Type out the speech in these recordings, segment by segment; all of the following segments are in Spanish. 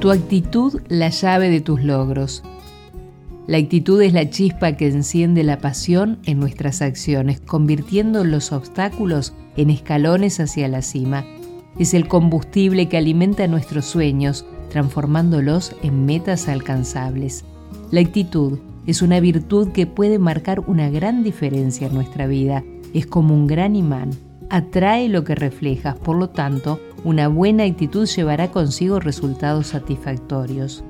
Tu actitud, la llave de tus logros. La actitud es la chispa que enciende la pasión en nuestras acciones, convirtiendo los obstáculos en escalones hacia la cima. Es el combustible que alimenta nuestros sueños, transformándolos en metas alcanzables. La actitud es una virtud que puede marcar una gran diferencia en nuestra vida. Es como un gran imán. Atrae lo que reflejas, por lo tanto, una buena actitud llevará consigo resultados satisfactorios.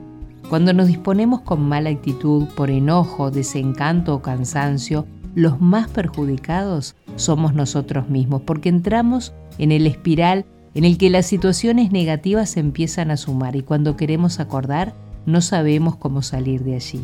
Cuando nos disponemos con mala actitud por enojo, desencanto o cansancio, los más perjudicados somos nosotros mismos, porque entramos en el espiral en el que las situaciones negativas empiezan a sumar y cuando queremos acordar no sabemos cómo salir de allí.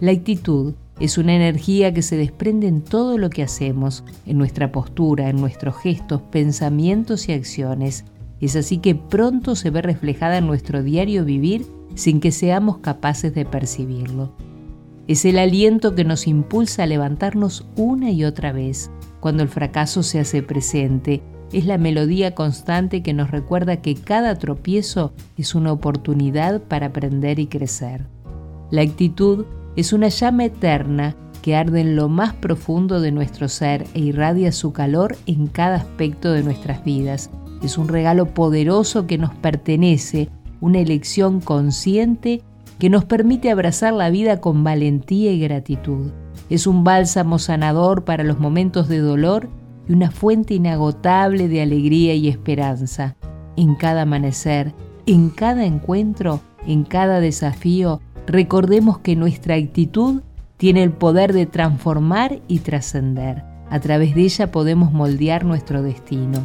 La actitud es una energía que se desprende en todo lo que hacemos, en nuestra postura, en nuestros gestos, pensamientos y acciones, es así que pronto se ve reflejada en nuestro diario vivir sin que seamos capaces de percibirlo. Es el aliento que nos impulsa a levantarnos una y otra vez cuando el fracaso se hace presente. Es la melodía constante que nos recuerda que cada tropiezo es una oportunidad para aprender y crecer. La actitud es una llama eterna que arde en lo más profundo de nuestro ser e irradia su calor en cada aspecto de nuestras vidas, es un regalo poderoso que nos pertenece, una elección consciente que nos permite abrazar la vida con valentía y gratitud. Es un bálsamo sanador para los momentos de dolor y una fuente inagotable de alegría y esperanza. En cada amanecer, en cada encuentro, en cada desafío, recordemos que nuestra actitud tiene el poder de transformar y trascender. A través de ella podemos moldear nuestro destino.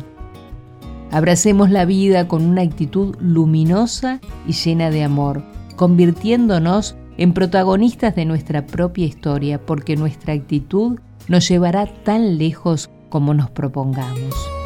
Abracemos la vida con una actitud luminosa y llena de amor, convirtiéndonos en protagonistas de nuestra propia historia, porque nuestra actitud nos llevará tan lejos como nos propongamos.